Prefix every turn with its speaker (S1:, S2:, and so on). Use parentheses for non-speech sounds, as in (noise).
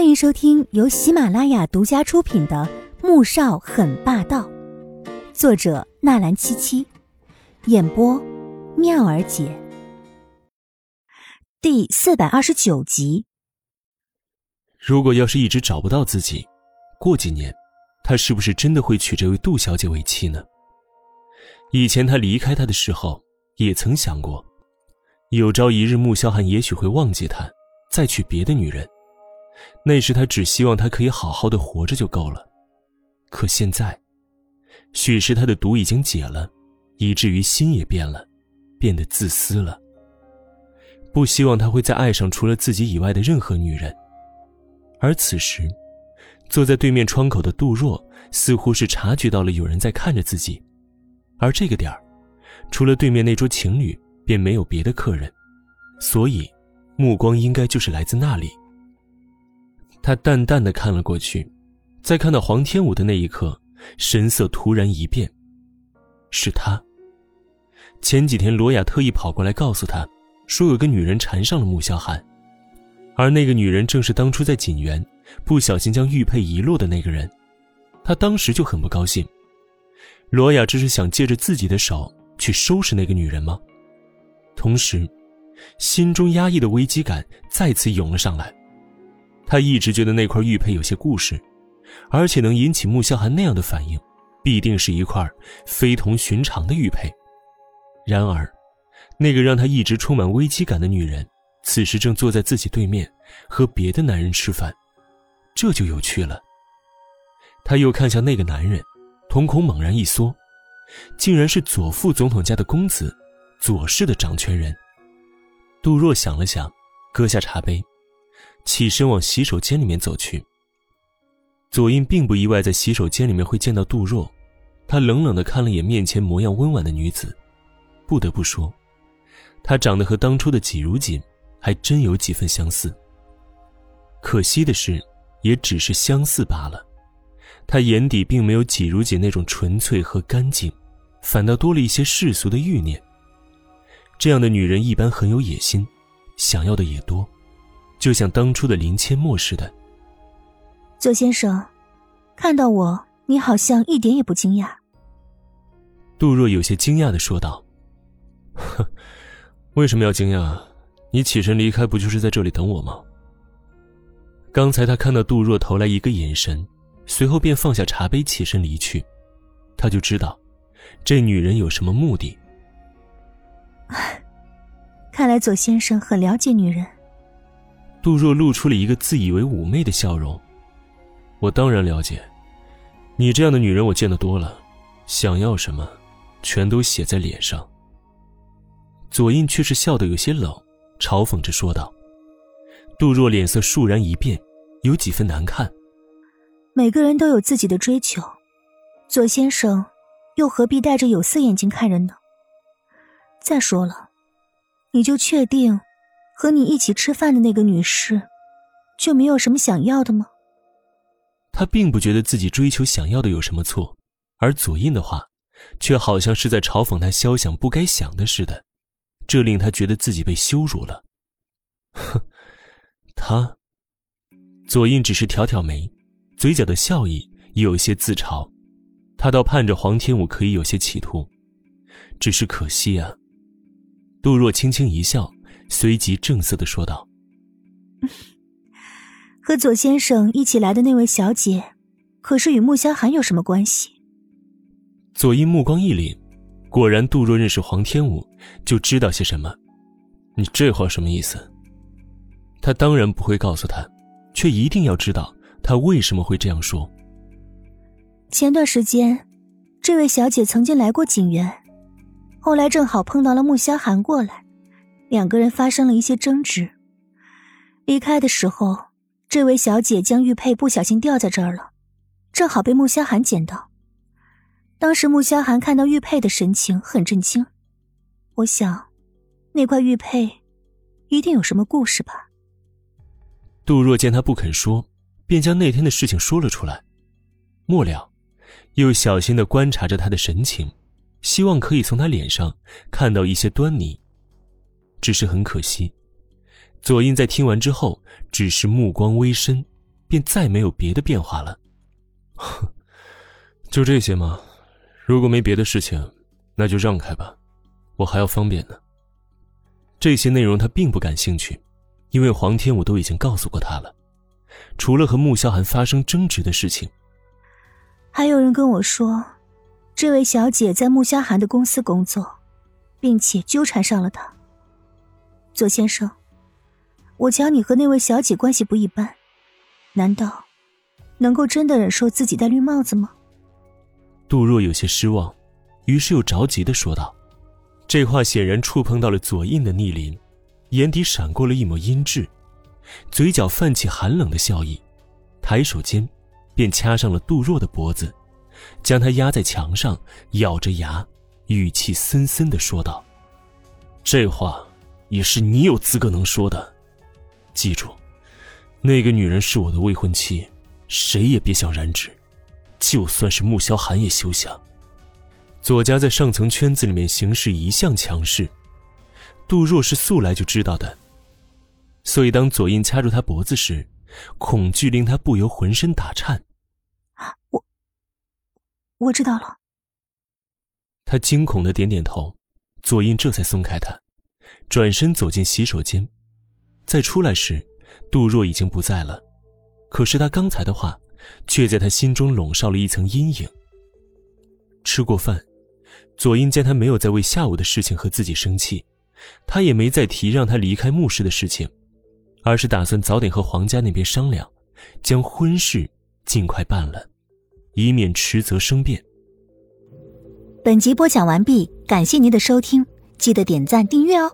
S1: 欢迎收听由喜马拉雅独家出品的《穆少很霸道》，作者纳兰七七，演播妙儿姐。第四百二十九集。
S2: 如果要是一直找不到自己，过几年，他是不是真的会娶这位杜小姐为妻呢？以前他离开她的时候，也曾想过，有朝一日穆萧寒也许会忘记他，再娶别的女人。那时他只希望她可以好好的活着就够了，可现在，许是他的毒已经解了，以至于心也变了，变得自私了。不希望他会再爱上除了自己以外的任何女人。而此时，坐在对面窗口的杜若似乎是察觉到了有人在看着自己，而这个点儿，除了对面那桌情侣，便没有别的客人，所以，目光应该就是来自那里。他淡淡的看了过去，在看到黄天武的那一刻，神色突然一变。是他。前几天罗雅特意跑过来告诉他，说有个女人缠上了穆萧寒，而那个女人正是当初在锦园不小心将玉佩遗落的那个人。他当时就很不高兴。罗雅这是想借着自己的手去收拾那个女人吗？同时，心中压抑的危机感再次涌了上来。他一直觉得那块玉佩有些故事，而且能引起穆萧寒那样的反应，必定是一块非同寻常的玉佩。然而，那个让他一直充满危机感的女人，此时正坐在自己对面，和别的男人吃饭，这就有趣了。他又看向那个男人，瞳孔猛然一缩，竟然是左副总统家的公子，左氏的掌权人。杜若想了想，搁下茶杯。起身往洗手间里面走去。左印并不意外在洗手间里面会见到杜若，他冷冷的看了眼面前模样温婉的女子，不得不说，她长得和当初的季如锦还真有几分相似。可惜的是，也只是相似罢了，她眼底并没有季如锦那种纯粹和干净，反倒多了一些世俗的欲念。这样的女人一般很有野心，想要的也多。就像当初的林千陌似的，
S1: 左先生，看到我，你好像一点也不惊讶。
S2: 杜若有些惊讶的说道：“哼，为什么要惊讶？你起身离开，不就是在这里等我吗？”刚才他看到杜若投来一个眼神，随后便放下茶杯起身离去，他就知道，这女人有什么目的。(laughs)
S1: 看来左先生很了解女人。
S2: 杜若露出了一个自以为妩媚的笑容。我当然了解，你这样的女人我见得多了，想要什么，全都写在脸上。左印却是笑得有些冷，嘲讽着说道。杜若脸色倏然一变，有几分难看。
S1: 每个人都有自己的追求，左先生，又何必戴着有色眼镜看人呢？再说了，你就确定？和你一起吃饭的那个女士，就没有什么想要的吗？
S2: 他并不觉得自己追求想要的有什么错，而左印的话，却好像是在嘲讽他肖想不该想的似的，这令他觉得自己被羞辱了。哼，他，左印只是挑挑眉，嘴角的笑意有些自嘲，他倒盼着黄天武可以有些企图，只是可惜啊。杜若轻轻一笑。随即正色的说道：“ (laughs)
S1: 和左先生一起来的那位小姐，可是与穆萧寒有什么关系？”
S2: 左英目光一凛，果然杜若认识黄天武，就知道些什么。你这话什么意思？他当然不会告诉他，却一定要知道他为什么会这样说。
S1: 前段时间，这位小姐曾经来过景园，后来正好碰到了穆萧寒过来。两个人发生了一些争执。离开的时候，这位小姐将玉佩不小心掉在这儿了，正好被穆萧寒捡到。当时穆萧寒看到玉佩的神情很震惊。我想，那块玉佩一定有什么故事吧。
S2: 杜若见他不肯说，便将那天的事情说了出来。末了，又小心的观察着他的神情，希望可以从他脸上看到一些端倪。只是很可惜，左印在听完之后，只是目光微深，便再没有别的变化了。哼，就这些吗？如果没别的事情，那就让开吧，我还要方便呢。这些内容他并不感兴趣，因为黄天武都已经告诉过他了。除了和穆萧寒发生争执的事情，
S1: 还有人跟我说，这位小姐在穆萧寒的公司工作，并且纠缠上了他。左先生，我瞧你和那位小姐关系不一般，难道能够真的忍受自己戴绿帽子吗？
S2: 杜若有些失望，于是又着急的说道。这话显然触碰到了左印的逆鳞，眼底闪过了一抹阴鸷，嘴角泛起寒冷的笑意，抬手间，便掐上了杜若的脖子，将她压在墙上，咬着牙，语气森森的说道：“这话也是你有资格能说的，记住，那个女人是我的未婚妻，谁也别想染指，就算是穆萧寒也休想。”左家在上层圈子里面行事一向强势，杜若是素来就知道的，所以当左印掐住他脖子时，恐惧令他不由浑身打颤。
S1: 我我知道了。
S2: 他惊恐的点点头，左印这才松开他，转身走进洗手间，再出来时，杜若已经不在了，可是他刚才的话，却在他心中笼罩了一层阴影。吃过饭。左英见他没有再为下午的事情和自己生气，他也没再提让他离开墓室的事情，而是打算早点和皇家那边商量，将婚事尽快办了，以免迟则生变。
S1: 本集播讲完毕，感谢您的收听，记得点赞订阅哦。